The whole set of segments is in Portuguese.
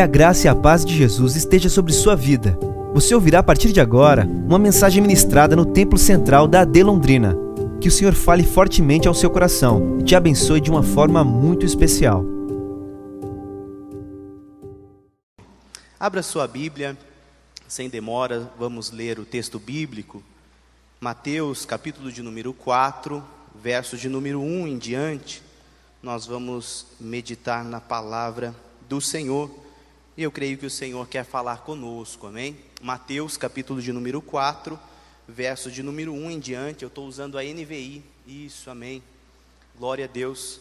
Que a graça e a paz de Jesus esteja sobre sua vida. Você ouvirá a partir de agora uma mensagem ministrada no Templo Central da AD Londrina. Que o Senhor fale fortemente ao seu coração e te abençoe de uma forma muito especial. Abra sua Bíblia, sem demora, vamos ler o texto bíblico. Mateus, capítulo de número 4, verso de número 1 em diante. Nós vamos meditar na palavra do Senhor. E eu creio que o Senhor quer falar conosco, amém? Mateus, capítulo de número 4, verso de número 1 em diante. Eu estou usando a NVI. Isso, amém. Glória a Deus.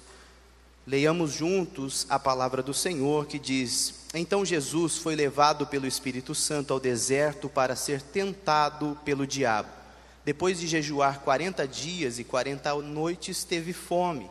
Leiamos juntos a palavra do Senhor que diz: Então Jesus foi levado pelo Espírito Santo ao deserto para ser tentado pelo diabo. Depois de jejuar 40 dias e 40 noites, teve fome.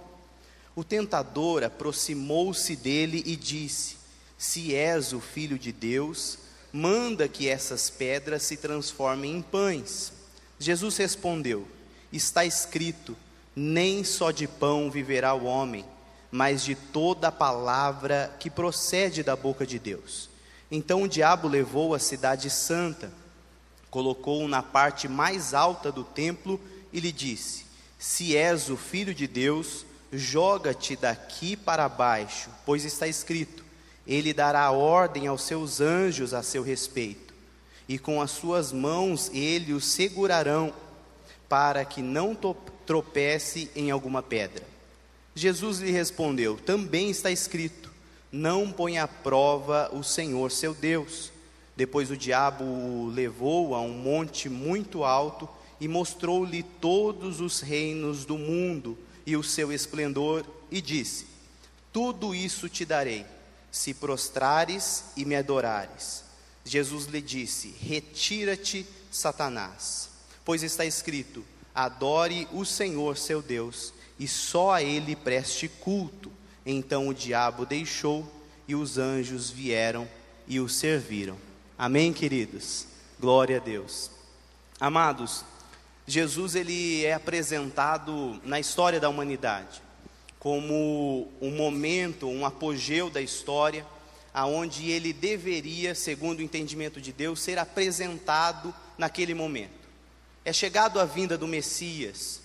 O tentador aproximou-se dele e disse: se és o filho de Deus, manda que essas pedras se transformem em pães. Jesus respondeu: Está escrito: Nem só de pão viverá o homem, mas de toda a palavra que procede da boca de Deus. Então o diabo levou a cidade santa, colocou-o na parte mais alta do templo e lhe disse: Se és o filho de Deus, joga-te daqui para baixo, pois está escrito: ele dará ordem aos seus anjos a seu respeito, e com as suas mãos ele o segurarão, para que não tropece em alguma pedra. Jesus lhe respondeu: Também está escrito: Não ponha à prova o Senhor seu Deus. Depois o diabo o levou a um monte muito alto e mostrou-lhe todos os reinos do mundo e o seu esplendor, e disse: Tudo isso te darei se prostrares e me adorares. Jesus lhe disse: Retira-te, Satanás, pois está escrito: Adore o Senhor seu Deus, e só a ele preste culto. Então o diabo deixou e os anjos vieram e o serviram. Amém, queridos? Glória a Deus. Amados, Jesus ele é apresentado na história da humanidade como um momento, um apogeu da história, aonde ele deveria, segundo o entendimento de Deus, ser apresentado naquele momento. É chegado a vinda do Messias,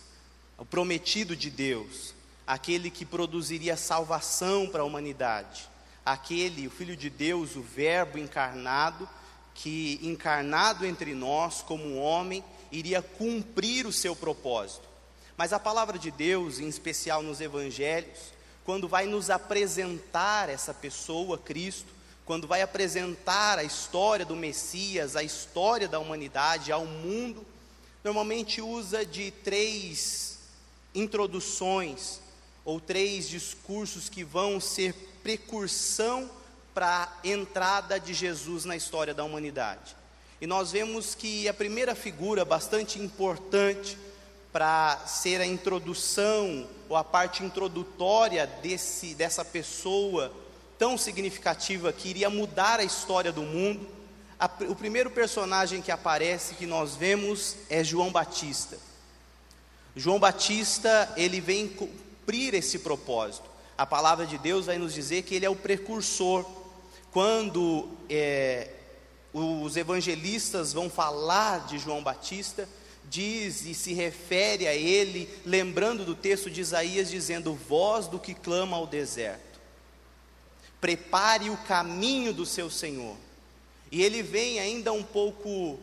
o prometido de Deus, aquele que produziria salvação para a humanidade, aquele, o Filho de Deus, o Verbo encarnado, que encarnado entre nós como homem, iria cumprir o seu propósito. Mas a palavra de Deus, em especial nos evangelhos, quando vai nos apresentar essa pessoa, Cristo, quando vai apresentar a história do Messias, a história da humanidade ao mundo, normalmente usa de três introduções ou três discursos que vão ser precursão para a entrada de Jesus na história da humanidade. E nós vemos que a primeira figura bastante importante para ser a introdução ou a parte introdutória desse, dessa pessoa tão significativa que iria mudar a história do mundo. A, o primeiro personagem que aparece, que nós vemos, é João Batista. João Batista, ele vem cumprir esse propósito. A palavra de Deus vai nos dizer que ele é o precursor. Quando é, os evangelistas vão falar de João Batista, diz e se refere a ele, lembrando do texto de Isaías, dizendo: Voz do que clama ao deserto, prepare o caminho do seu Senhor. E ele vem ainda um pouco,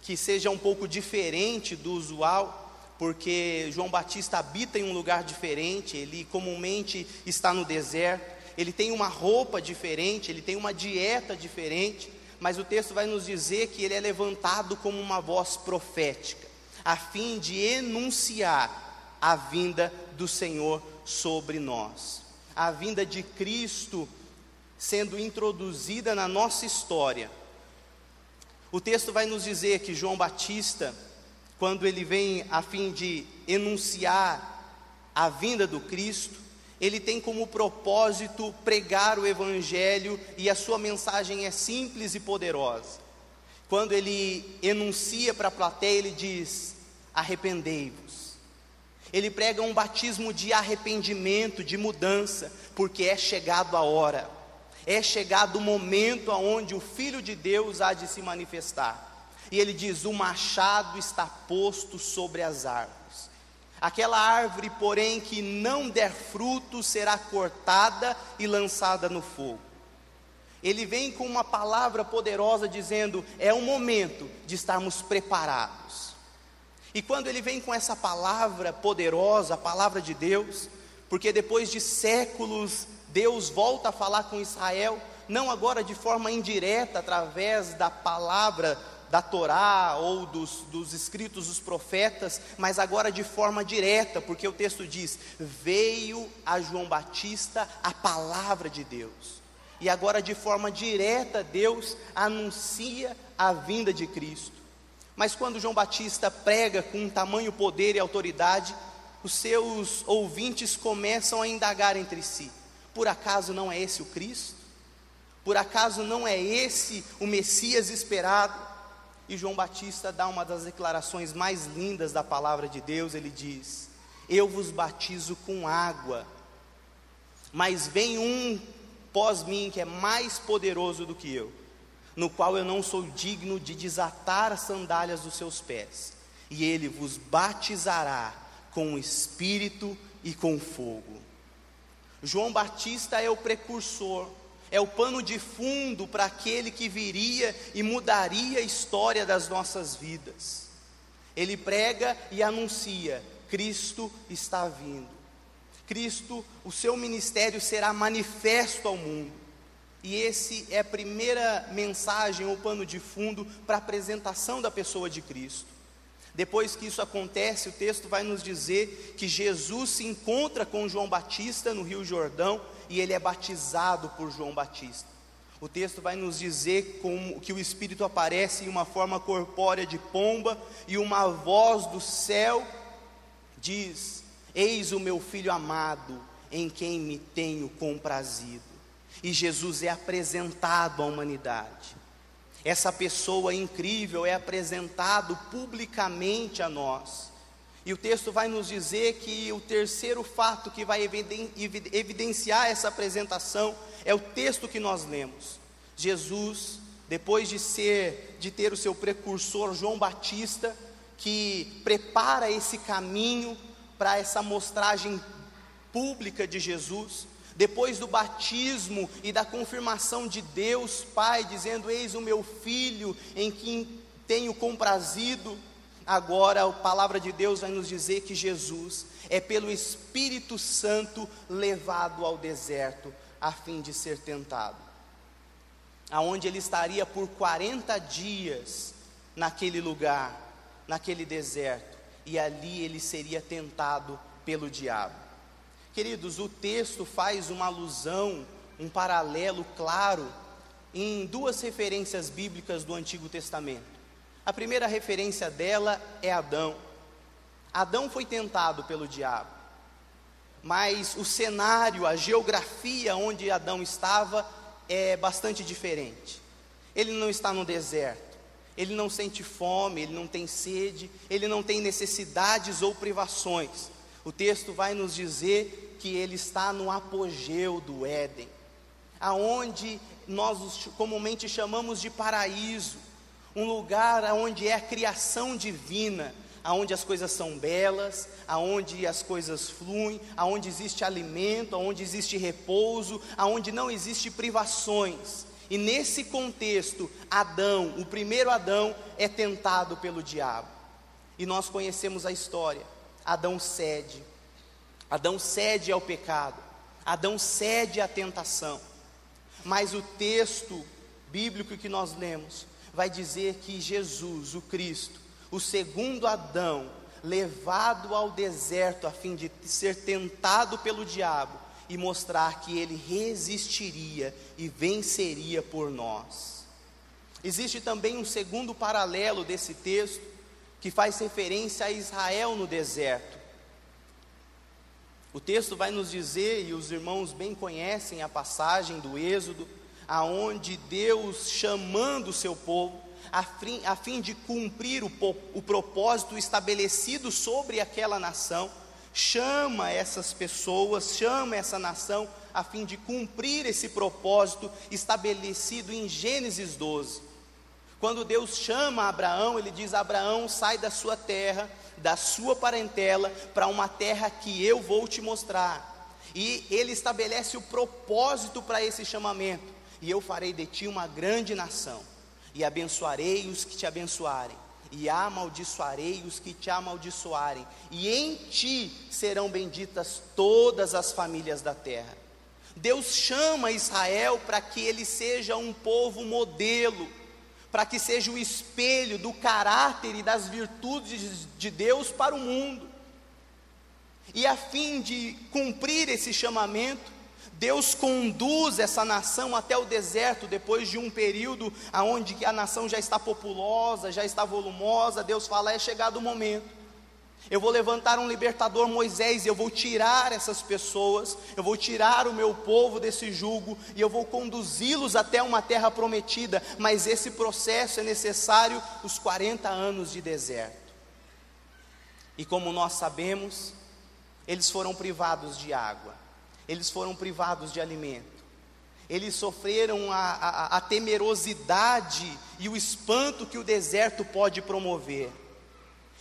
que seja um pouco diferente do usual, porque João Batista habita em um lugar diferente, ele comumente está no deserto, ele tem uma roupa diferente, ele tem uma dieta diferente, mas o texto vai nos dizer que ele é levantado como uma voz profética a fim de enunciar a vinda do Senhor sobre nós. A vinda de Cristo sendo introduzida na nossa história. O texto vai nos dizer que João Batista, quando ele vem a fim de enunciar a vinda do Cristo, ele tem como propósito pregar o Evangelho e a sua mensagem é simples e poderosa. Quando ele enuncia para a plateia, ele diz: arrependei-vos. Ele prega um batismo de arrependimento, de mudança, porque é chegado a hora. É chegado o momento onde o Filho de Deus há de se manifestar. E ele diz: O machado está posto sobre as árvores. Aquela árvore, porém, que não der fruto, será cortada e lançada no fogo. Ele vem com uma palavra poderosa dizendo: é o momento de estarmos preparados. E quando ele vem com essa palavra poderosa, a palavra de Deus, porque depois de séculos Deus volta a falar com Israel, não agora de forma indireta, através da palavra da Torá ou dos, dos escritos dos profetas, mas agora de forma direta, porque o texto diz: Veio a João Batista a palavra de Deus. E agora, de forma direta, Deus anuncia a vinda de Cristo. Mas quando João Batista prega com tamanho poder e autoridade, os seus ouvintes começam a indagar entre si: por acaso não é esse o Cristo? Por acaso não é esse o Messias esperado? E João Batista dá uma das declarações mais lindas da palavra de Deus. Ele diz: Eu vos batizo com água, mas vem um pós mim que é mais poderoso do que eu, no qual eu não sou digno de desatar as sandálias dos seus pés, e ele vos batizará com o Espírito e com fogo. João Batista é o precursor, é o pano de fundo para aquele que viria e mudaria a história das nossas vidas. Ele prega e anuncia: Cristo está vindo. Cristo, o seu ministério será manifesto ao mundo. E esse é a primeira mensagem ou pano de fundo para a apresentação da pessoa de Cristo. Depois que isso acontece, o texto vai nos dizer que Jesus se encontra com João Batista no Rio Jordão e ele é batizado por João Batista. O texto vai nos dizer como, que o Espírito aparece em uma forma corpórea de pomba e uma voz do céu diz: Eis o meu filho amado, em quem me tenho comprazido. E Jesus é apresentado à humanidade. Essa pessoa incrível é apresentado publicamente a nós. E o texto vai nos dizer que o terceiro fato que vai evidenciar essa apresentação é o texto que nós lemos. Jesus, depois de ser de ter o seu precursor João Batista, que prepara esse caminho para essa mostragem pública de Jesus, depois do batismo e da confirmação de Deus Pai, dizendo: Eis o meu filho em quem tenho comprazido. Agora a palavra de Deus vai nos dizer que Jesus é pelo Espírito Santo levado ao deserto a fim de ser tentado. Aonde ele estaria por 40 dias naquele lugar, naquele deserto, e ali ele seria tentado pelo diabo. Queridos, o texto faz uma alusão, um paralelo claro em duas referências bíblicas do Antigo Testamento. A primeira referência dela é Adão. Adão foi tentado pelo diabo, mas o cenário, a geografia onde Adão estava é bastante diferente. Ele não está no deserto, ele não sente fome, ele não tem sede, ele não tem necessidades ou privações. O texto vai nos dizer que ele está no apogeu do Éden, aonde nós comumente chamamos de paraíso, um lugar onde é a criação divina, aonde as coisas são belas, aonde as coisas fluem, aonde existe alimento, aonde existe repouso, aonde não existe privações. E nesse contexto, Adão, o primeiro Adão, é tentado pelo diabo. E nós conhecemos a história. Adão cede. Adão cede ao pecado. Adão cede à tentação. Mas o texto bíblico que nós lemos vai dizer que Jesus, o Cristo, o segundo Adão, levado ao deserto a fim de ser tentado pelo diabo e mostrar que ele resistiria e venceria por nós. Existe também um segundo paralelo desse texto, que faz referência a Israel no deserto. O texto vai nos dizer, e os irmãos bem conhecem a passagem do Êxodo, aonde Deus chamando o seu povo, a fim, a fim de cumprir o, o propósito estabelecido sobre aquela nação, chama essas pessoas, chama essa nação a fim de cumprir esse propósito estabelecido em Gênesis 12. Quando Deus chama Abraão, ele diz: Abraão, sai da sua terra, da sua parentela, para uma terra que eu vou te mostrar. E ele estabelece o propósito para esse chamamento: e eu farei de ti uma grande nação, e abençoarei os que te abençoarem e amaldiçoarei os que te amaldiçoarem, e em ti serão benditas todas as famílias da terra. Deus chama Israel para que ele seja um povo modelo, para que seja o espelho do caráter e das virtudes de Deus para o mundo. E a fim de cumprir esse chamamento, Deus conduz essa nação até o deserto depois de um período onde a nação já está populosa, já está volumosa. Deus fala: é chegado o momento. Eu vou levantar um libertador Moisés, e eu vou tirar essas pessoas, eu vou tirar o meu povo desse jugo e eu vou conduzi-los até uma terra prometida, mas esse processo é necessário os 40 anos de deserto. E como nós sabemos, eles foram privados de água eles foram privados de alimento. Eles sofreram a, a, a temerosidade e o espanto que o deserto pode promover.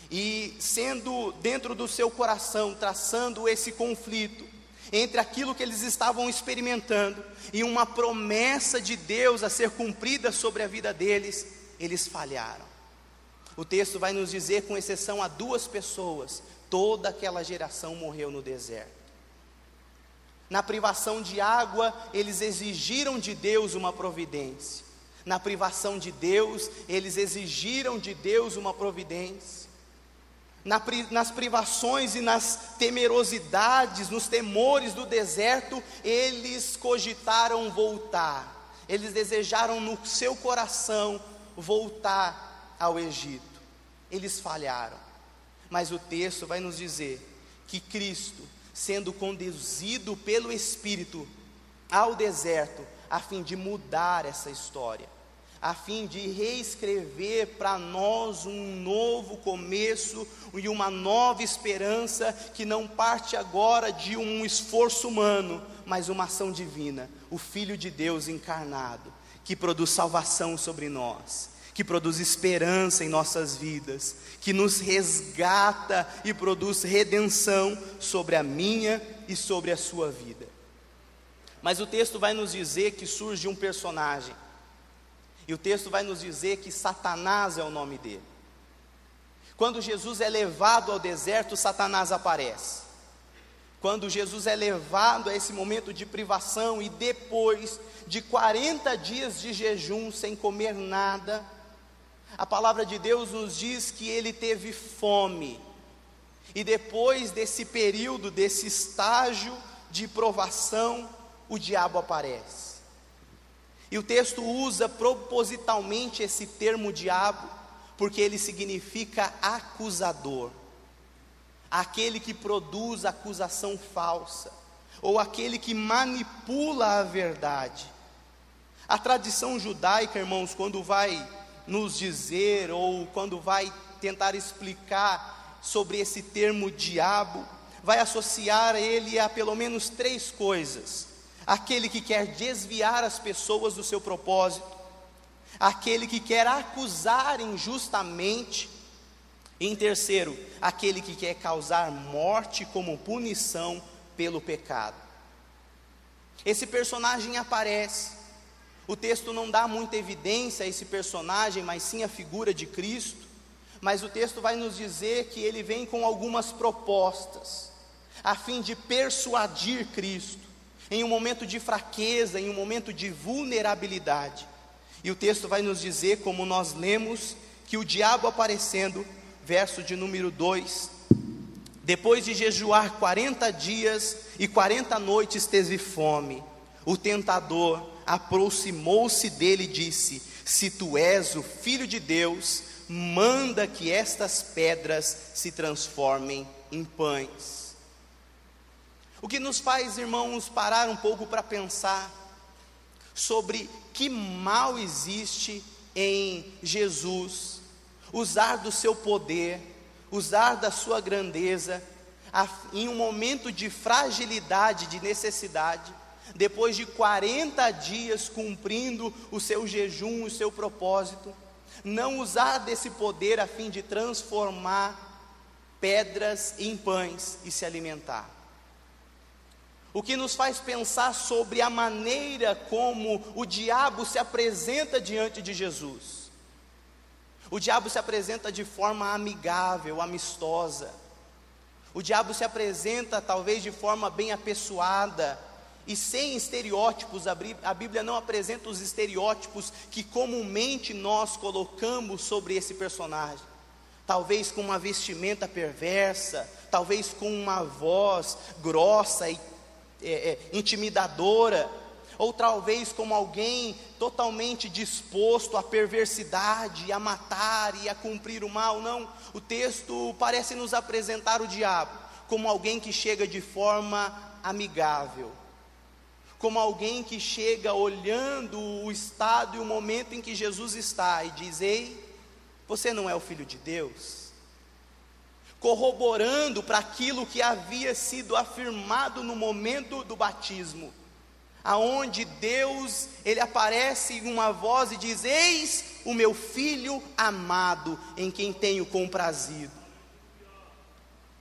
E sendo dentro do seu coração, traçando esse conflito entre aquilo que eles estavam experimentando e uma promessa de Deus a ser cumprida sobre a vida deles, eles falharam. O texto vai nos dizer, com exceção a duas pessoas, toda aquela geração morreu no deserto na privação de água, eles exigiram de Deus uma providência. Na privação de Deus, eles exigiram de Deus uma providência. Na, nas privações e nas temerosidades, nos temores do deserto, eles cogitaram voltar. Eles desejaram no seu coração voltar ao Egito. Eles falharam. Mas o texto vai nos dizer que Cristo sendo conduzido pelo Espírito ao deserto, a fim de mudar essa história, a fim de reescrever para nós um novo começo e uma nova esperança que não parte agora de um esforço humano, mas uma ação divina, o Filho de Deus encarnado, que produz salvação sobre nós que produz esperança em nossas vidas, que nos resgata e produz redenção sobre a minha e sobre a sua vida. Mas o texto vai nos dizer que surge um personagem, e o texto vai nos dizer que Satanás é o nome dele. Quando Jesus é levado ao deserto, Satanás aparece. Quando Jesus é levado a esse momento de privação e depois de 40 dias de jejum sem comer nada, a palavra de Deus nos diz que ele teve fome. E depois desse período, desse estágio de provação, o diabo aparece. E o texto usa propositalmente esse termo diabo, porque ele significa acusador, aquele que produz acusação falsa, ou aquele que manipula a verdade. A tradição judaica, irmãos, quando vai nos dizer, ou quando vai tentar explicar sobre esse termo diabo, vai associar ele a pelo menos três coisas: aquele que quer desviar as pessoas do seu propósito, aquele que quer acusar injustamente, e em terceiro, aquele que quer causar morte como punição pelo pecado. Esse personagem aparece o texto não dá muita evidência a esse personagem, mas sim a figura de Cristo. Mas o texto vai nos dizer que ele vem com algumas propostas, a fim de persuadir Cristo, em um momento de fraqueza, em um momento de vulnerabilidade. E o texto vai nos dizer, como nós lemos, que o diabo aparecendo, verso de número 2, depois de jejuar 40 dias e 40 noites, teve fome. O tentador aproximou-se dele e disse: Se tu és o filho de Deus, manda que estas pedras se transformem em pães. O que nos faz, irmãos, parar um pouco para pensar sobre que mal existe em Jesus, usar do seu poder, usar da sua grandeza, em um momento de fragilidade, de necessidade, depois de 40 dias cumprindo o seu jejum, o seu propósito, não usar desse poder a fim de transformar pedras em pães e se alimentar. O que nos faz pensar sobre a maneira como o diabo se apresenta diante de Jesus. O diabo se apresenta de forma amigável, amistosa. O diabo se apresenta talvez de forma bem apessoada e sem estereótipos. A Bíblia não apresenta os estereótipos que comumente nós colocamos sobre esse personagem talvez com uma vestimenta perversa, talvez com uma voz grossa e é, é, intimidadora, ou talvez como alguém totalmente disposto à perversidade, a matar e a cumprir o mal. Não, o texto parece nos apresentar o diabo como alguém que chega de forma amigável, como alguém que chega olhando o estado e o momento em que Jesus está e diz: Ei, você não é o filho de Deus? Corroborando para aquilo que havia sido afirmado no momento do batismo, aonde Deus, ele aparece em uma voz e diz: Eis o meu filho amado, em quem tenho comprazido.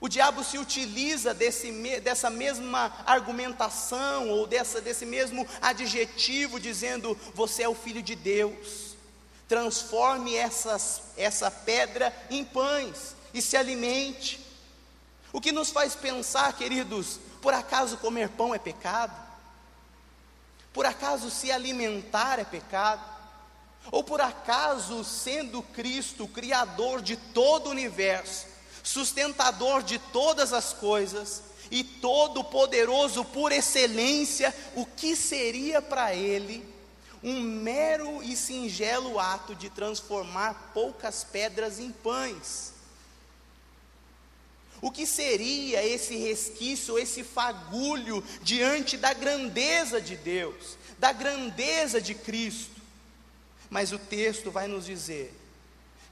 O diabo se utiliza desse, dessa mesma argumentação ou dessa, desse mesmo adjetivo, dizendo: Você é o filho de Deus transforme essas, essa pedra em pães e se alimente. O que nos faz pensar, queridos, por acaso comer pão é pecado? Por acaso se alimentar é pecado? Ou por acaso, sendo Cristo, Criador de todo o universo, sustentador de todas as coisas e todo-poderoso por excelência, o que seria para Ele um mero e singelo ato de transformar poucas pedras em pães. O que seria esse resquício, esse fagulho diante da grandeza de Deus, da grandeza de Cristo? Mas o texto vai nos dizer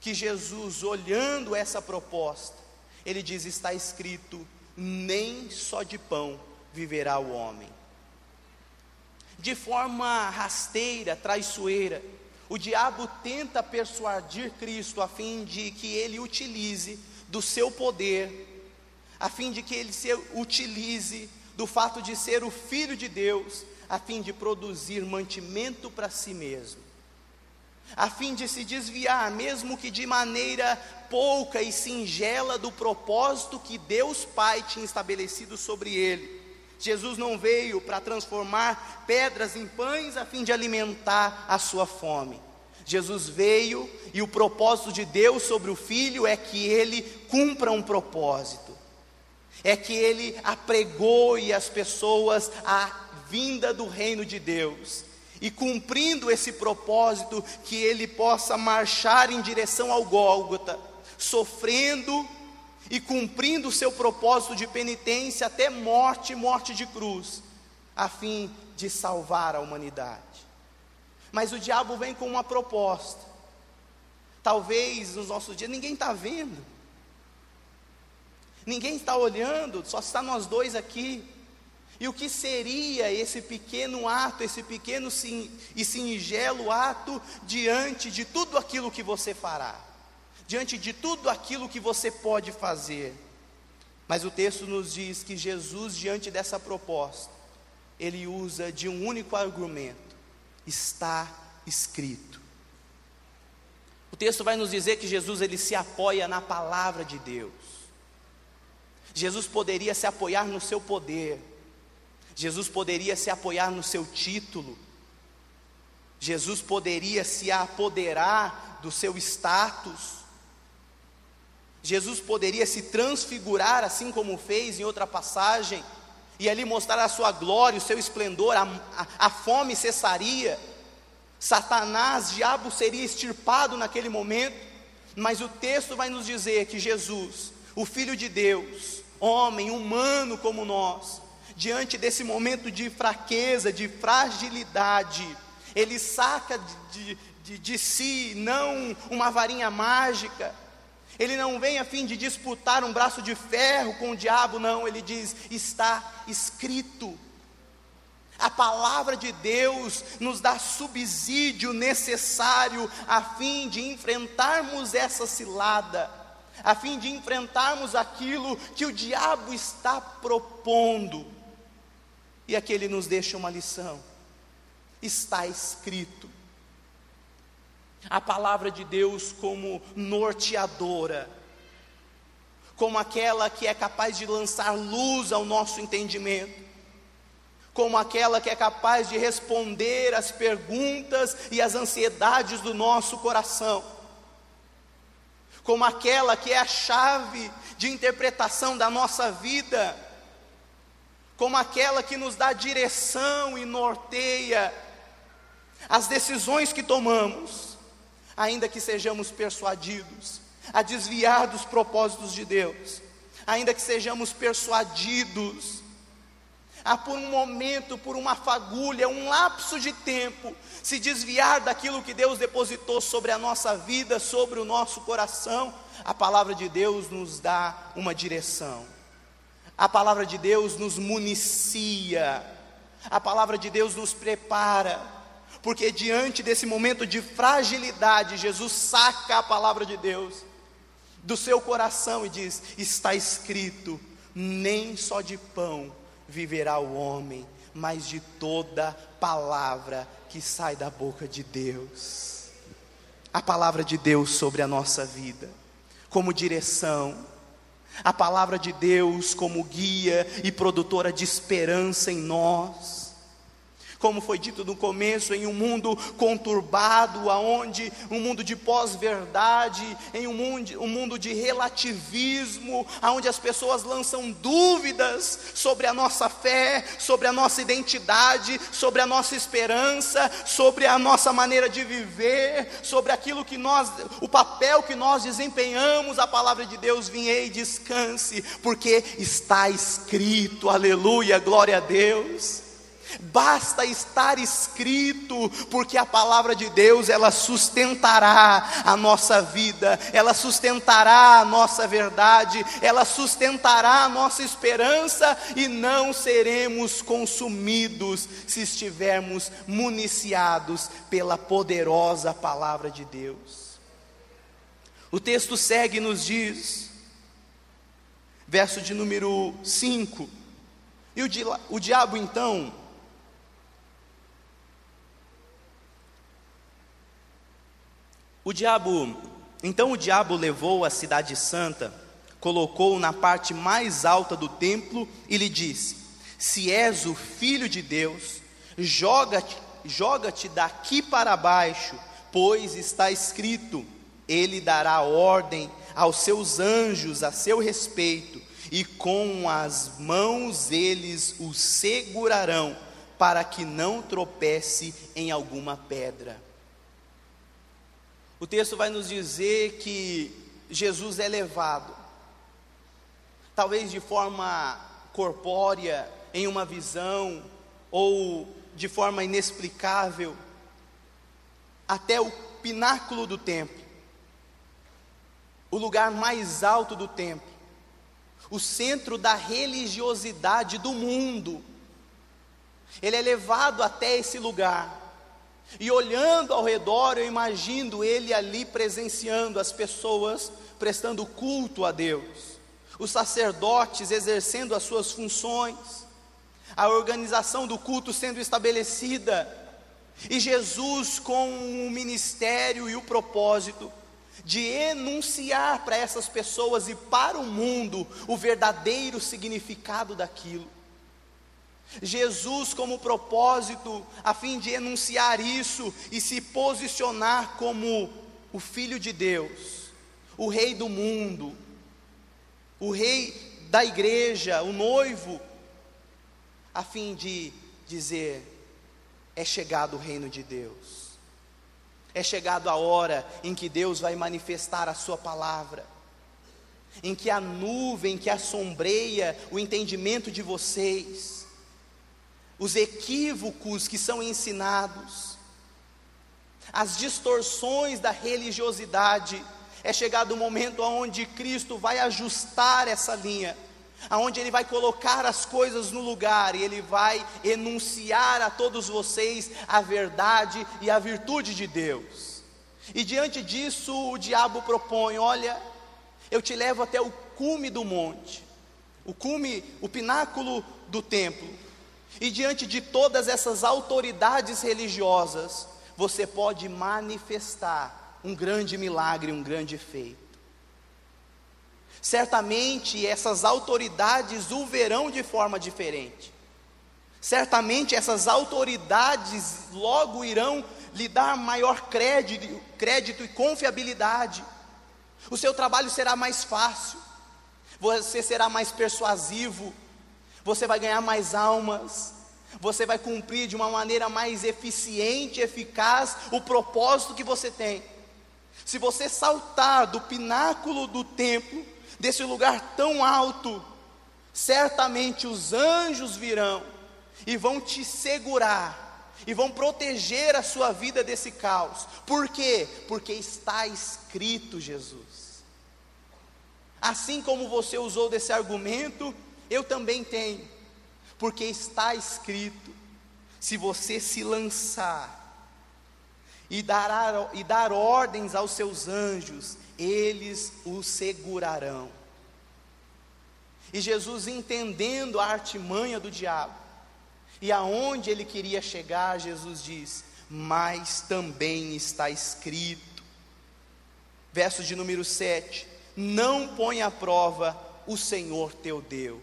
que Jesus, olhando essa proposta, ele diz: está escrito, nem só de pão viverá o homem. De forma rasteira, traiçoeira, o diabo tenta persuadir Cristo a fim de que ele utilize do seu poder, a fim de que ele se utilize do fato de ser o filho de Deus, a fim de produzir mantimento para si mesmo, a fim de se desviar, mesmo que de maneira pouca e singela, do propósito que Deus Pai tinha estabelecido sobre ele. Jesus não veio para transformar pedras em pães a fim de alimentar a sua fome. Jesus veio e o propósito de Deus sobre o filho é que ele cumpra um propósito, é que ele apregoe as pessoas à vinda do reino de Deus, e cumprindo esse propósito, que ele possa marchar em direção ao Gólgota, sofrendo e cumprindo o seu propósito de penitência até morte morte de cruz, a fim de salvar a humanidade. Mas o diabo vem com uma proposta. Talvez nos nossos dias ninguém está vendo, ninguém está olhando, só está nós dois aqui. E o que seria esse pequeno ato, esse pequeno e singelo ato diante de tudo aquilo que você fará? diante de tudo aquilo que você pode fazer. Mas o texto nos diz que Jesus, diante dessa proposta, ele usa de um único argumento: está escrito. O texto vai nos dizer que Jesus ele se apoia na palavra de Deus. Jesus poderia se apoiar no seu poder. Jesus poderia se apoiar no seu título. Jesus poderia se apoderar do seu status. Jesus poderia se transfigurar, assim como fez em outra passagem, e ali mostrar a sua glória, o seu esplendor, a, a, a fome cessaria, Satanás, diabo seria extirpado naquele momento, mas o texto vai nos dizer que Jesus, o Filho de Deus, homem, humano como nós, diante desse momento de fraqueza, de fragilidade, ele saca de, de, de si não uma varinha mágica, ele não vem a fim de disputar um braço de ferro com o diabo, não. Ele diz: está escrito. A palavra de Deus nos dá subsídio necessário a fim de enfrentarmos essa cilada, a fim de enfrentarmos aquilo que o diabo está propondo. E aqui ele nos deixa uma lição. Está escrito. A palavra de Deus como norteadora, como aquela que é capaz de lançar luz ao nosso entendimento como aquela que é capaz de responder às perguntas e às ansiedades do nosso coração, como aquela que é a chave de interpretação da nossa vida, como aquela que nos dá direção e norteia as decisões que tomamos, ainda que sejamos persuadidos a desviar dos propósitos de Deus, ainda que sejamos persuadidos a por um momento, por uma fagulha, um lapso de tempo, se desviar daquilo que Deus depositou sobre a nossa vida, sobre o nosso coração, a palavra de Deus nos dá uma direção. A palavra de Deus nos municia. A palavra de Deus nos prepara. Porque diante desse momento de fragilidade, Jesus saca a palavra de Deus do seu coração e diz: Está escrito, nem só de pão viverá o homem, mas de toda palavra que sai da boca de Deus. A palavra de Deus sobre a nossa vida, como direção, a palavra de Deus como guia e produtora de esperança em nós como foi dito no começo, em um mundo conturbado, aonde um mundo de pós-verdade, em um mundo, um mundo de relativismo, aonde as pessoas lançam dúvidas sobre a nossa fé, sobre a nossa identidade, sobre a nossa esperança, sobre a nossa maneira de viver, sobre aquilo que nós, o papel que nós desempenhamos, a palavra de Deus, vinha e descanse, porque está escrito, aleluia, glória a Deus. Basta estar escrito, porque a palavra de Deus ela sustentará a nossa vida, ela sustentará a nossa verdade, ela sustentará a nossa esperança e não seremos consumidos se estivermos municiados pela poderosa palavra de Deus. O texto segue e nos diz, verso de número 5, e o, di o diabo então O diabo, então o diabo levou a cidade santa, colocou-o na parte mais alta do templo e lhe disse: Se és o filho de Deus, joga-te joga daqui para baixo, pois está escrito: Ele dará ordem aos seus anjos a seu respeito, e com as mãos eles o segurarão, para que não tropece em alguma pedra. O texto vai nos dizer que Jesus é levado, talvez de forma corpórea, em uma visão, ou de forma inexplicável, até o pináculo do templo, o lugar mais alto do templo, o centro da religiosidade do mundo. Ele é levado até esse lugar. E olhando ao redor, eu imagino ele ali presenciando as pessoas prestando culto a Deus, os sacerdotes exercendo as suas funções, a organização do culto sendo estabelecida, e Jesus com o ministério e o propósito de enunciar para essas pessoas e para o mundo o verdadeiro significado daquilo. Jesus como propósito a fim de enunciar isso e se posicionar como o Filho de Deus, o Rei do mundo, o Rei da igreja, o noivo, a fim de dizer: é chegado o reino de Deus, é chegado a hora em que Deus vai manifestar a Sua palavra em que a nuvem que assombreia o entendimento de vocês, os equívocos que são ensinados, as distorções da religiosidade. É chegado o momento onde Cristo vai ajustar essa linha, aonde ele vai colocar as coisas no lugar e ele vai enunciar a todos vocês a verdade e a virtude de Deus. E diante disso, o diabo propõe: olha, eu te levo até o cume do monte, o cume, o pináculo do templo, e diante de todas essas autoridades religiosas, você pode manifestar um grande milagre, um grande feito. Certamente essas autoridades o verão de forma diferente. Certamente essas autoridades logo irão lhe dar maior crédito, crédito e confiabilidade. O seu trabalho será mais fácil, você será mais persuasivo, você vai ganhar mais almas, você vai cumprir de uma maneira mais eficiente, eficaz o propósito que você tem. Se você saltar do pináculo do templo, desse lugar tão alto, certamente os anjos virão e vão te segurar e vão proteger a sua vida desse caos. Por quê? Porque está escrito, Jesus. Assim como você usou desse argumento, eu também tenho, porque está escrito: se você se lançar e dar, e dar ordens aos seus anjos, eles o segurarão. E Jesus, entendendo a artimanha do diabo e aonde ele queria chegar, Jesus diz: Mas também está escrito, verso de número 7: Não põe à prova o Senhor teu Deus,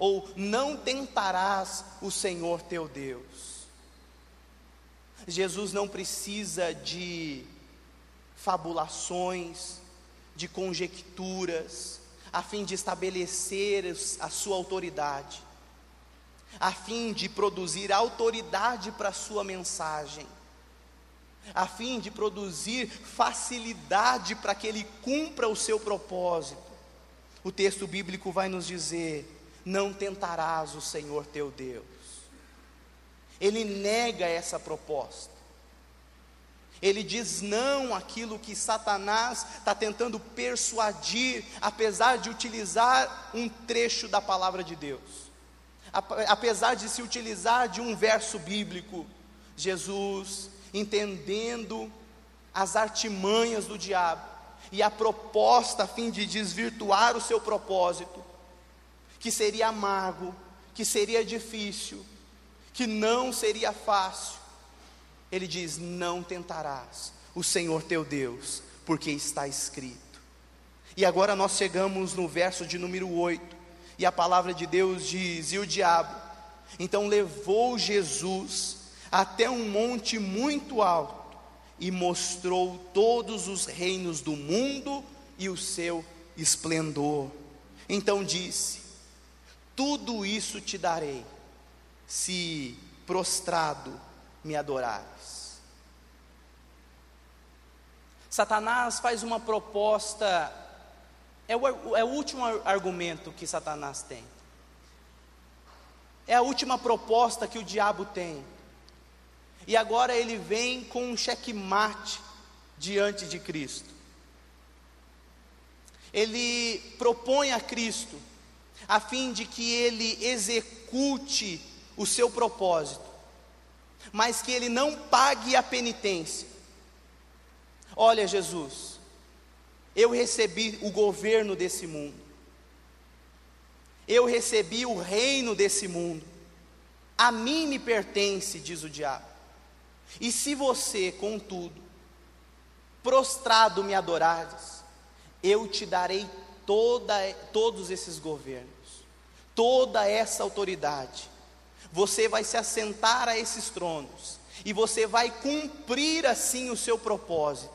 ou não tentarás o Senhor teu Deus. Jesus não precisa de fabulações, de conjecturas, a fim de estabelecer a sua autoridade, a fim de produzir autoridade para a sua mensagem, a fim de produzir facilidade para que ele cumpra o seu propósito. O texto bíblico vai nos dizer: não tentarás o Senhor teu Deus. Ele nega essa proposta. Ele diz não àquilo que Satanás está tentando persuadir, apesar de utilizar um trecho da palavra de Deus. Apesar de se utilizar de um verso bíblico, Jesus, entendendo as artimanhas do diabo e a proposta a fim de desvirtuar o seu propósito, que seria amargo, que seria difícil, que não seria fácil, ele diz: Não tentarás o Senhor teu Deus, porque está escrito. E agora nós chegamos no verso de número 8, e a palavra de Deus diz: E o diabo, então levou Jesus até um monte muito alto e mostrou todos os reinos do mundo e o seu esplendor. Então disse: Tudo isso te darei, se prostrado me adorares. Satanás faz uma proposta, é o, é o último argumento que Satanás tem. É a última proposta que o diabo tem. E agora ele vem com um checkmate diante de Cristo. Ele propõe a Cristo a fim de que ele execute o seu propósito mas que ele não pague a penitência. Olha, Jesus, eu recebi o governo desse mundo, eu recebi o reino desse mundo, a mim me pertence, diz o diabo. E se você, contudo, prostrado me adorares, eu te darei toda, todos esses governos, toda essa autoridade, você vai se assentar a esses tronos e você vai cumprir assim o seu propósito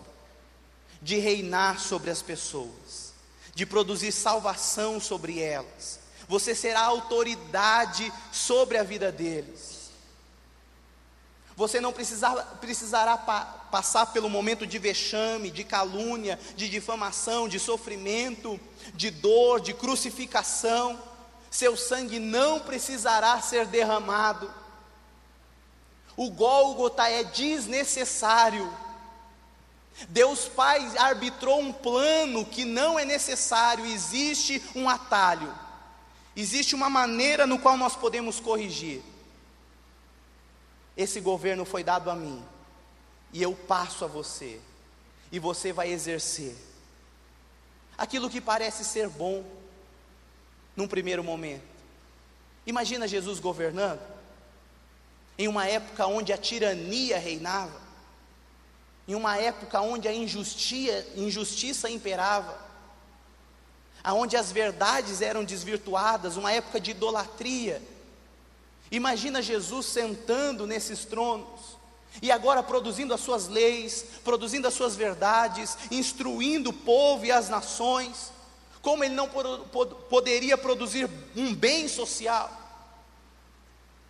de reinar sobre as pessoas, de produzir salvação sobre elas. Você será autoridade sobre a vida deles. Você não precisar, precisará pa, passar pelo momento de vexame, de calúnia, de difamação, de sofrimento, de dor, de crucificação seu sangue não precisará ser derramado. O Gólgota é desnecessário. Deus Pai arbitrou um plano que não é necessário, existe um atalho. Existe uma maneira no qual nós podemos corrigir. Esse governo foi dado a mim, e eu passo a você, e você vai exercer aquilo que parece ser bom num primeiro momento. Imagina Jesus governando em uma época onde a tirania reinava, em uma época onde a injustiça, injustiça imperava, aonde as verdades eram desvirtuadas, uma época de idolatria. Imagina Jesus sentando nesses tronos e agora produzindo as suas leis, produzindo as suas verdades, instruindo o povo e as nações, como ele não poderia produzir um bem social.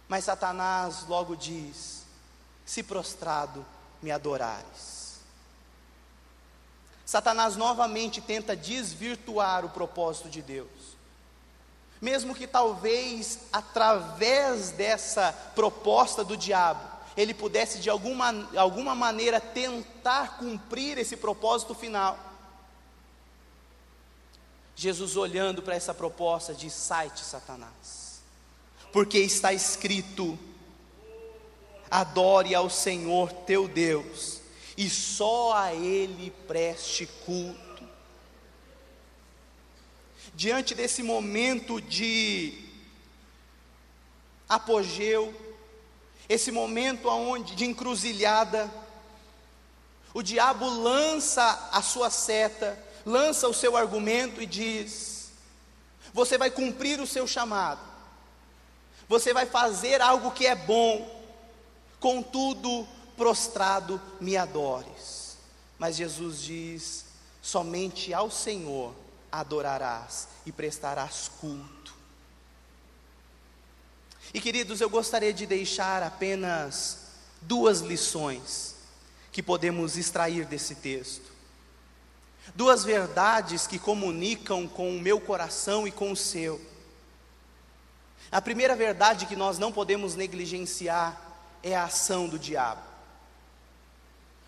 Mas Satanás logo diz: se prostrado me adorares. Satanás novamente tenta desvirtuar o propósito de Deus. Mesmo que talvez através dessa proposta do diabo, ele pudesse de alguma, alguma maneira tentar cumprir esse propósito final. Jesus, olhando para essa proposta, diz: sai-te, Satanás, porque está escrito: adore ao Senhor teu Deus, e só a Ele preste culto. Diante desse momento de apogeu, esse momento aonde de encruzilhada, o diabo lança a sua seta, lança o seu argumento e diz: Você vai cumprir o seu chamado, você vai fazer algo que é bom, contudo, prostrado me adores. Mas Jesus diz: Somente ao Senhor adorarás e prestarás culto. E queridos, eu gostaria de deixar apenas duas lições que podemos extrair desse texto. Duas verdades que comunicam com o meu coração e com o seu. A primeira verdade que nós não podemos negligenciar é a ação do diabo.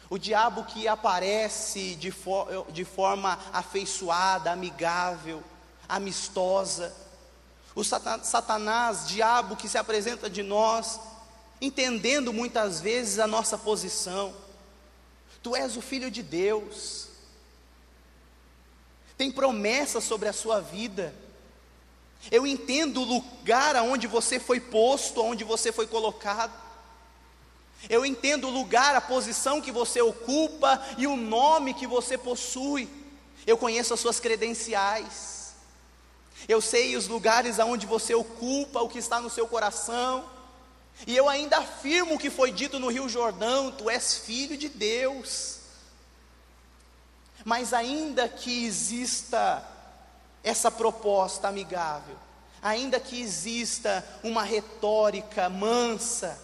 O diabo que aparece de, for, de forma afeiçoada, amigável, amistosa. O Satanás, diabo que se apresenta de nós, entendendo muitas vezes a nossa posição. Tu és o filho de Deus tem promessa sobre a sua vida. Eu entendo o lugar aonde você foi posto, aonde você foi colocado. Eu entendo o lugar, a posição que você ocupa e o nome que você possui. Eu conheço as suas credenciais. Eu sei os lugares aonde você ocupa, o que está no seu coração. E eu ainda afirmo o que foi dito no Rio Jordão: tu és filho de Deus. Mas ainda que exista essa proposta amigável, ainda que exista uma retórica mansa,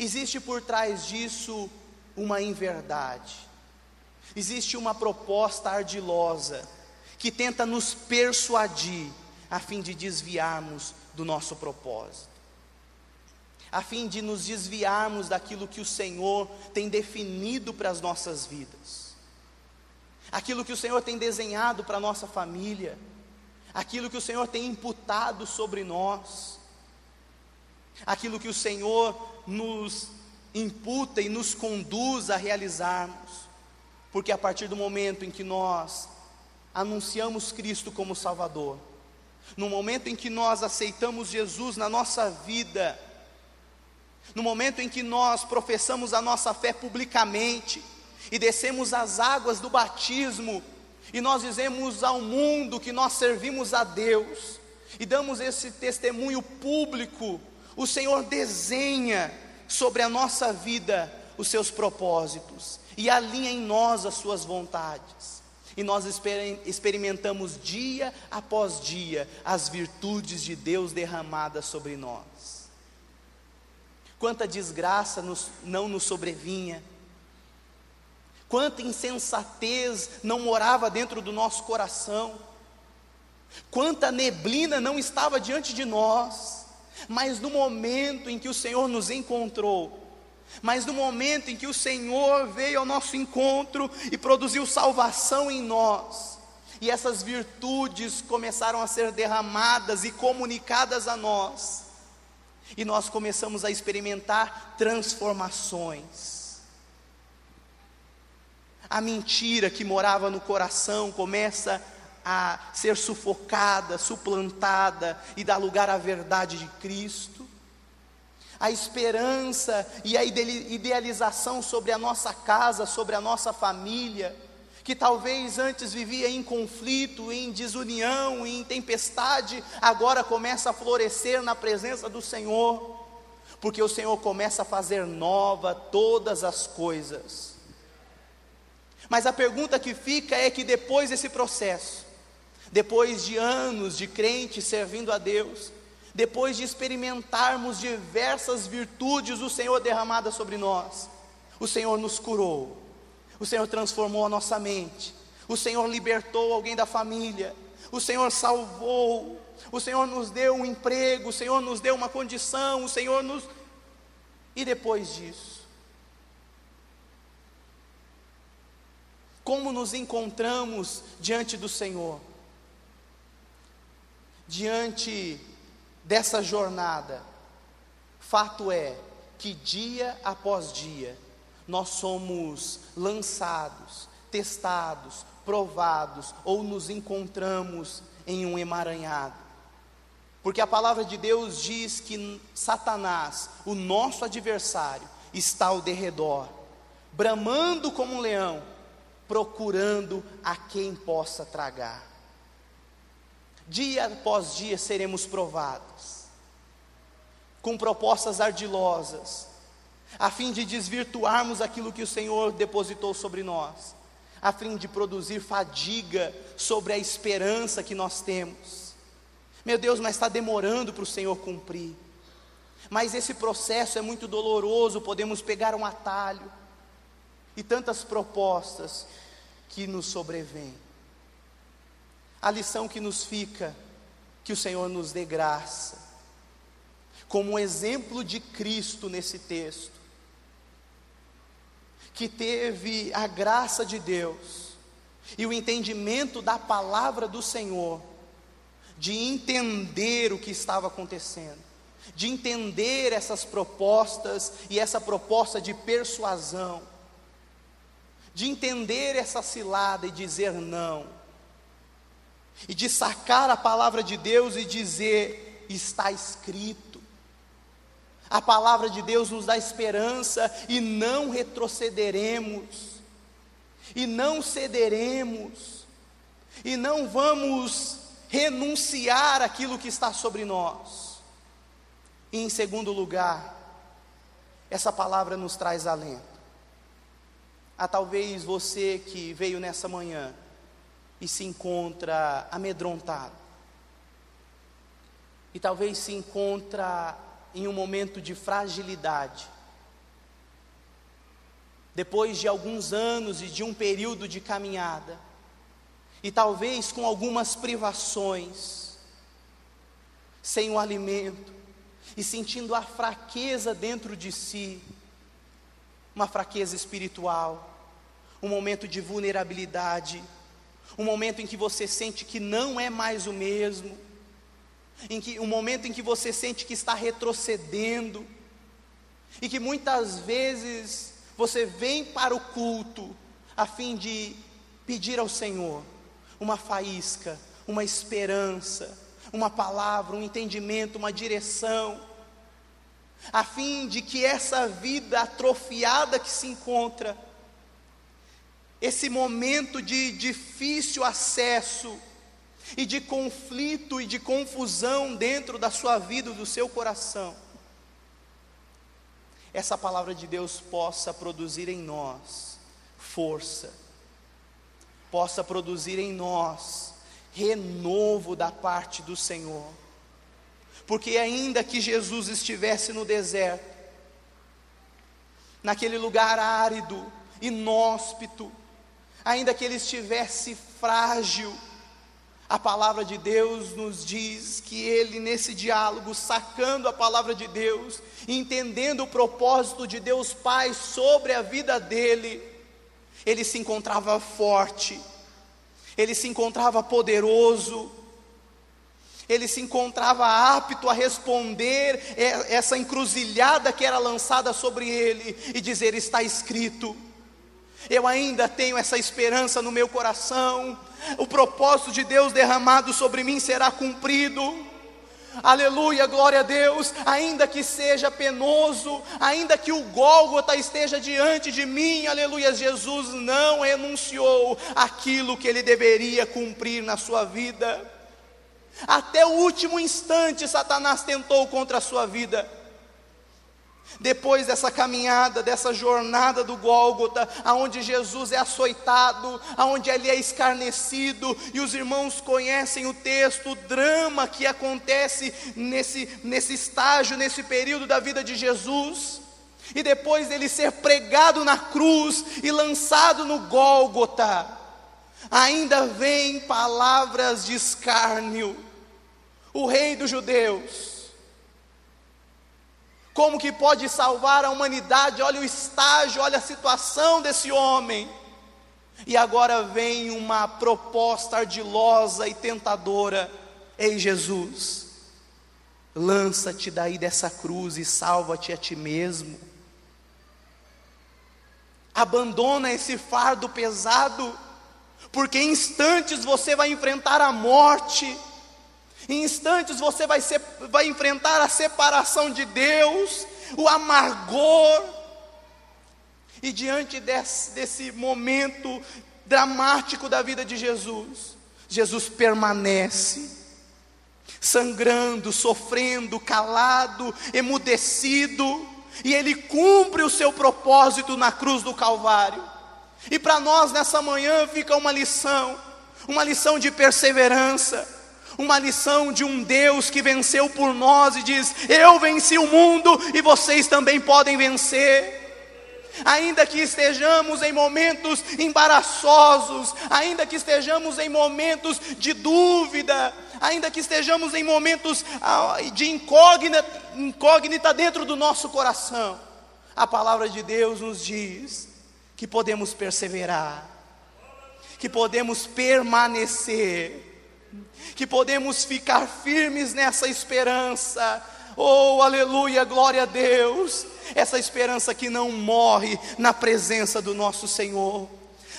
existe por trás disso uma inverdade, existe uma proposta ardilosa que tenta nos persuadir a fim de desviarmos do nosso propósito, a fim de nos desviarmos daquilo que o Senhor tem definido para as nossas vidas. Aquilo que o Senhor tem desenhado para a nossa família, aquilo que o Senhor tem imputado sobre nós, aquilo que o Senhor nos imputa e nos conduz a realizarmos, porque a partir do momento em que nós anunciamos Cristo como Salvador, no momento em que nós aceitamos Jesus na nossa vida, no momento em que nós professamos a nossa fé publicamente, e descemos as águas do batismo, e nós dizemos ao mundo que nós servimos a Deus, e damos esse testemunho público, o Senhor desenha sobre a nossa vida os seus propósitos, e alinha em nós as suas vontades, e nós experimentamos dia após dia as virtudes de Deus derramadas sobre nós. Quanta desgraça nos, não nos sobrevinha, quanta insensatez não morava dentro do nosso coração, quanta neblina não estava diante de nós, mas no momento em que o Senhor nos encontrou, mas no momento em que o Senhor veio ao nosso encontro e produziu salvação em nós, e essas virtudes começaram a ser derramadas e comunicadas a nós, e nós começamos a experimentar transformações. A mentira que morava no coração começa a ser sufocada, suplantada e dar lugar à verdade de Cristo a esperança e a idealização sobre a nossa casa, sobre a nossa família, que talvez antes vivia em conflito, em desunião, em tempestade, agora começa a florescer na presença do Senhor, porque o Senhor começa a fazer nova todas as coisas. Mas a pergunta que fica é que depois desse processo, depois de anos de crente servindo a Deus, depois de experimentarmos diversas virtudes do Senhor derramadas sobre nós, o Senhor nos curou, o Senhor transformou a nossa mente, o Senhor libertou alguém da família, o Senhor salvou, o Senhor nos deu um emprego, o Senhor nos deu uma condição, o Senhor nos. E depois disso? Como nos encontramos diante do Senhor? Diante dessa jornada, fato é que dia após dia nós somos lançados, testados, provados ou nos encontramos em um emaranhado. Porque a palavra de Deus diz que Satanás, o nosso adversário, está ao derredor, bramando como um leão, procurando a quem possa tragar dia após dia seremos provados, com propostas ardilosas, a fim de desvirtuarmos aquilo que o Senhor depositou sobre nós, a fim de produzir fadiga sobre a esperança que nós temos. Meu Deus, mas está demorando para o Senhor cumprir. Mas esse processo é muito doloroso, podemos pegar um atalho e tantas propostas que nos sobrevêm. A lição que nos fica, que o Senhor nos dê graça, como um exemplo de Cristo nesse texto, que teve a graça de Deus e o entendimento da palavra do Senhor, de entender o que estava acontecendo, de entender essas propostas e essa proposta de persuasão, de entender essa cilada e dizer não e de sacar a palavra de Deus e dizer: está escrito. A palavra de Deus nos dá esperança e não retrocederemos, e não cederemos, e não vamos renunciar aquilo que está sobre nós. E em segundo lugar, essa palavra nos traz alento. A talvez você que veio nessa manhã e se encontra amedrontado. E talvez se encontra em um momento de fragilidade. Depois de alguns anos e de um período de caminhada, e talvez com algumas privações, sem o alimento, e sentindo a fraqueza dentro de si, uma fraqueza espiritual, um momento de vulnerabilidade, um momento em que você sente que não é mais o mesmo, em que um momento em que você sente que está retrocedendo, e que muitas vezes você vem para o culto a fim de pedir ao Senhor uma faísca, uma esperança, uma palavra, um entendimento, uma direção, a fim de que essa vida atrofiada que se encontra esse momento de difícil acesso e de conflito e de confusão dentro da sua vida, do seu coração, essa palavra de Deus possa produzir em nós força, possa produzir em nós renovo da parte do Senhor, porque ainda que Jesus estivesse no deserto, naquele lugar árido, inóspito, ainda que ele estivesse frágil, a palavra de Deus nos diz que ele, nesse diálogo, sacando a palavra de Deus, entendendo o propósito de Deus Pai sobre a vida dele, ele se encontrava forte, ele se encontrava poderoso, ele se encontrava apto a responder essa encruzilhada que era lançada sobre ele e dizer: Está escrito. Eu ainda tenho essa esperança no meu coração. O propósito de Deus derramado sobre mim será cumprido. Aleluia, glória a Deus. Ainda que seja penoso, ainda que o Gólgota esteja diante de mim, aleluia, Jesus não renunciou aquilo que ele deveria cumprir na sua vida. Até o último instante, Satanás tentou contra a sua vida. Depois dessa caminhada, dessa jornada do Gólgota, aonde Jesus é açoitado, aonde ele é escarnecido, e os irmãos conhecem o texto, o drama que acontece nesse, nesse estágio, nesse período da vida de Jesus. E depois dele ser pregado na cruz e lançado no Gólgota, ainda vem palavras de escárnio. O rei dos judeus, como que pode salvar a humanidade? Olha o estágio, olha a situação desse homem. E agora vem uma proposta ardilosa e tentadora: Ei Jesus, lança-te daí dessa cruz e salva-te a ti mesmo. Abandona esse fardo pesado, porque em instantes você vai enfrentar a morte em instantes você vai, ser, vai enfrentar a separação de Deus, o amargor. E diante desse, desse momento dramático da vida de Jesus, Jesus permanece, sangrando, sofrendo, calado, emudecido, e ele cumpre o seu propósito na cruz do Calvário. E para nós nessa manhã fica uma lição, uma lição de perseverança uma lição de um Deus que venceu por nós e diz: Eu venci o mundo e vocês também podem vencer. Ainda que estejamos em momentos embaraçosos, ainda que estejamos em momentos de dúvida, ainda que estejamos em momentos ah, de incógnita, incógnita dentro do nosso coração, a palavra de Deus nos diz que podemos perseverar, que podemos permanecer, que podemos ficar firmes nessa esperança. Oh, aleluia, glória a Deus. Essa esperança que não morre na presença do nosso Senhor.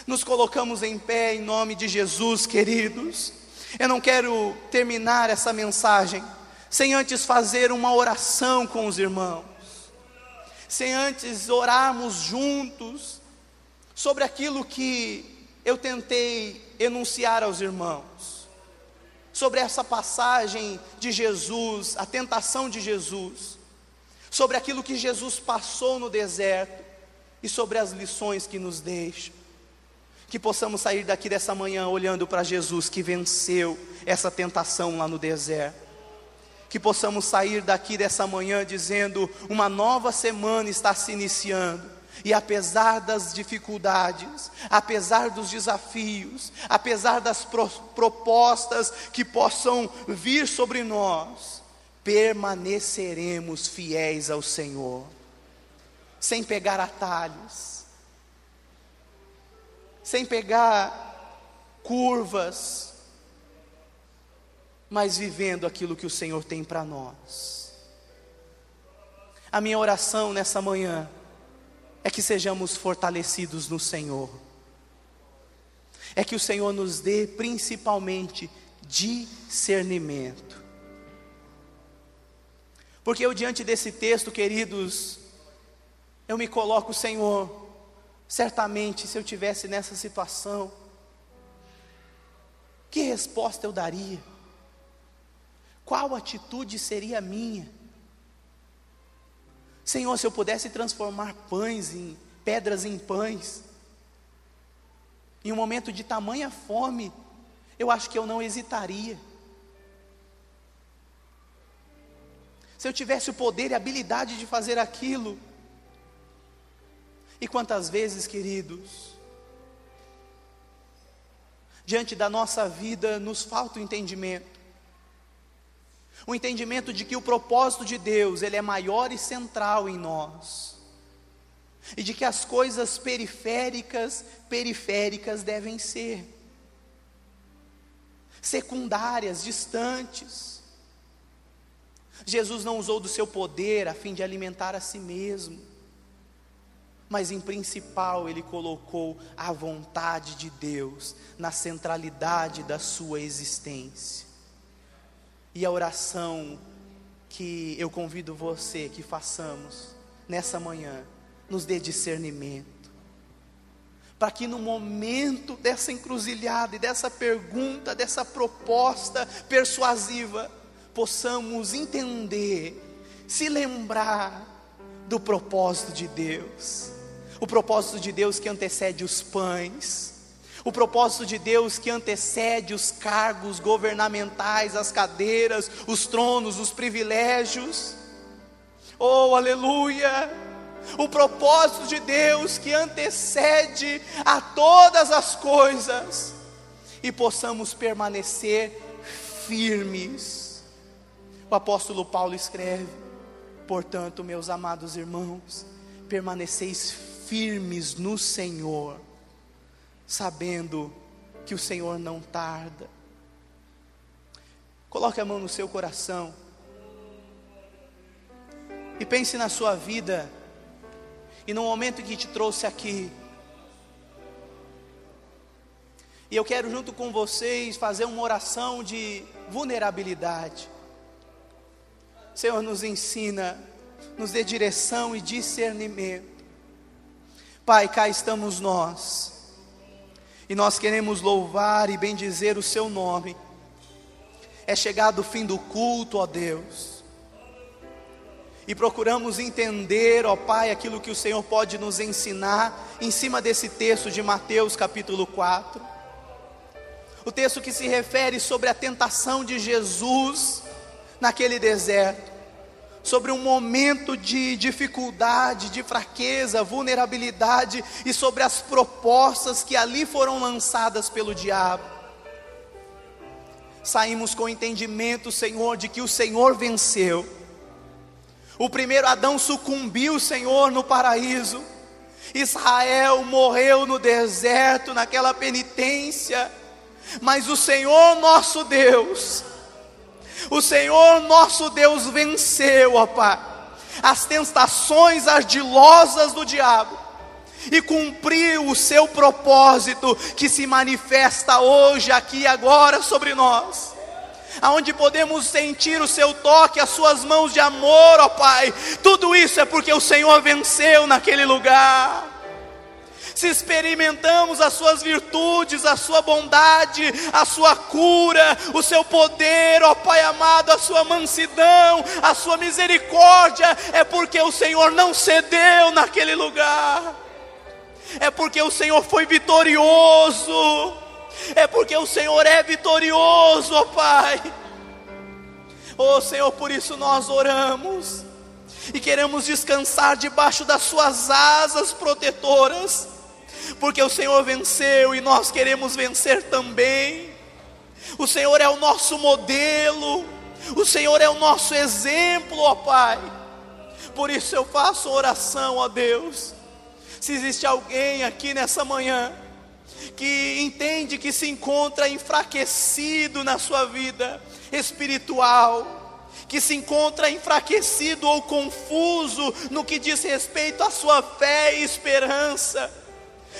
Nos colocamos em pé em nome de Jesus, queridos. Eu não quero terminar essa mensagem sem antes fazer uma oração com os irmãos, sem antes orarmos juntos sobre aquilo que eu tentei enunciar aos irmãos sobre essa passagem de Jesus, a tentação de Jesus, sobre aquilo que Jesus passou no deserto e sobre as lições que nos deixa. Que possamos sair daqui dessa manhã olhando para Jesus que venceu essa tentação lá no deserto. Que possamos sair daqui dessa manhã dizendo: uma nova semana está se iniciando e apesar das dificuldades, apesar dos desafios, apesar das pro propostas que possam vir sobre nós, permaneceremos fiéis ao Senhor, sem pegar atalhos, sem pegar curvas, mas vivendo aquilo que o Senhor tem para nós. A minha oração nessa manhã é que sejamos fortalecidos no Senhor. É que o Senhor nos dê principalmente discernimento. Porque eu, diante desse texto, queridos, eu me coloco, Senhor, certamente se eu tivesse nessa situação, que resposta eu daria? Qual atitude seria minha? Senhor, se eu pudesse transformar pães em pedras em pães, em um momento de tamanha fome, eu acho que eu não hesitaria. Se eu tivesse o poder e a habilidade de fazer aquilo, e quantas vezes, queridos, diante da nossa vida nos falta o entendimento, o entendimento de que o propósito de Deus, ele é maior e central em nós. E de que as coisas periféricas, periféricas devem ser. secundárias, distantes. Jesus não usou do seu poder a fim de alimentar a si mesmo, mas em principal ele colocou a vontade de Deus na centralidade da sua existência. E a oração que eu convido você que façamos nessa manhã, nos dê discernimento. Para que no momento dessa encruzilhada e dessa pergunta, dessa proposta persuasiva, possamos entender, se lembrar do propósito de Deus, o propósito de Deus que antecede os pães, o propósito de Deus que antecede os cargos governamentais, as cadeiras, os tronos, os privilégios. Oh, aleluia! o propósito de Deus que antecede a todas as coisas e possamos permanecer firmes. O apóstolo Paulo escreve: portanto, meus amados irmãos, permaneceis firmes no Senhor, sabendo que o Senhor não tarda. Coloque a mão no seu coração e pense na sua vida e no momento que te trouxe aqui. E eu quero, junto com vocês, fazer uma oração de vulnerabilidade. Senhor, nos ensina, nos dê direção e discernimento. Pai, cá estamos nós, e nós queremos louvar e bendizer o Seu nome. É chegado o fim do culto, ó Deus e procuramos entender, ó Pai, aquilo que o Senhor pode nos ensinar em cima desse texto de Mateus capítulo 4. O texto que se refere sobre a tentação de Jesus naquele deserto, sobre um momento de dificuldade, de fraqueza, vulnerabilidade e sobre as propostas que ali foram lançadas pelo diabo. Saímos com o entendimento, Senhor, de que o Senhor venceu o primeiro Adão sucumbiu, Senhor, no paraíso. Israel morreu no deserto, naquela penitência. Mas o Senhor nosso Deus, o Senhor nosso Deus venceu, ó Pai, as tentações ardilosas do diabo e cumpriu o seu propósito que se manifesta hoje, aqui e agora sobre nós aonde podemos sentir o seu toque, as suas mãos de amor, ó Pai. Tudo isso é porque o Senhor venceu naquele lugar. Se experimentamos as suas virtudes, a sua bondade, a sua cura, o seu poder, ó Pai amado, a sua mansidão, a sua misericórdia, é porque o Senhor não cedeu naquele lugar. É porque o Senhor foi vitorioso é porque o Senhor é vitorioso, ó Pai. Oh Senhor, por isso nós oramos e queremos descansar debaixo das Suas asas protetoras, porque o Senhor venceu e nós queremos vencer também. O Senhor é o nosso modelo, o Senhor é o nosso exemplo, ó Pai. Por isso eu faço oração, ó Deus. Se existe alguém aqui nessa manhã que entende que se encontra enfraquecido na sua vida espiritual, que se encontra enfraquecido ou confuso no que diz respeito à sua fé e esperança,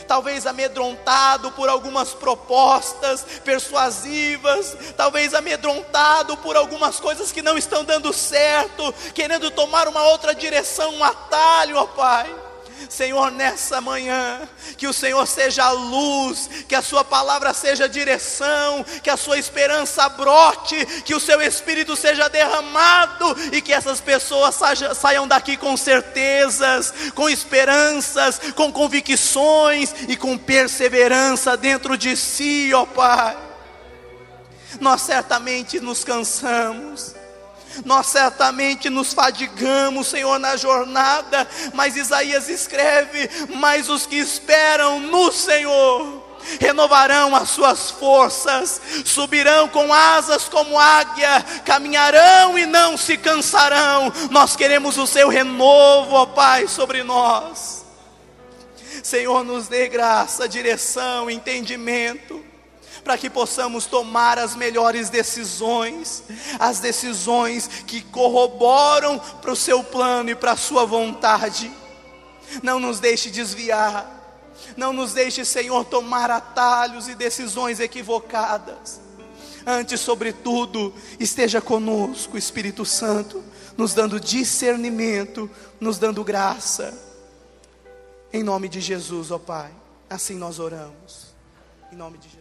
talvez amedrontado por algumas propostas persuasivas, talvez amedrontado por algumas coisas que não estão dando certo, querendo tomar uma outra direção, um atalho, ó Pai. Senhor, nessa manhã, que o Senhor seja a luz, que a Sua palavra seja a direção, que a Sua esperança brote, que o Seu Espírito seja derramado e que essas pessoas saiam daqui com certezas, com esperanças, com convicções e com perseverança dentro de si, ó Pai. Nós certamente nos cansamos nós certamente nos fadigamos, Senhor, na jornada, mas Isaías escreve: Mas os que esperam no Senhor renovarão as suas forças, subirão com asas como águia, caminharão e não se cansarão. Nós queremos o seu renovo, ó Pai, sobre nós. Senhor, nos dê graça, direção, entendimento para que possamos tomar as melhores decisões, as decisões que corroboram para o seu plano e para a sua vontade. Não nos deixe desviar, não nos deixe, Senhor, tomar atalhos e decisões equivocadas. Antes, sobretudo, esteja conosco, Espírito Santo, nos dando discernimento, nos dando graça. Em nome de Jesus, ó Pai, assim nós oramos. Em nome de Jesus.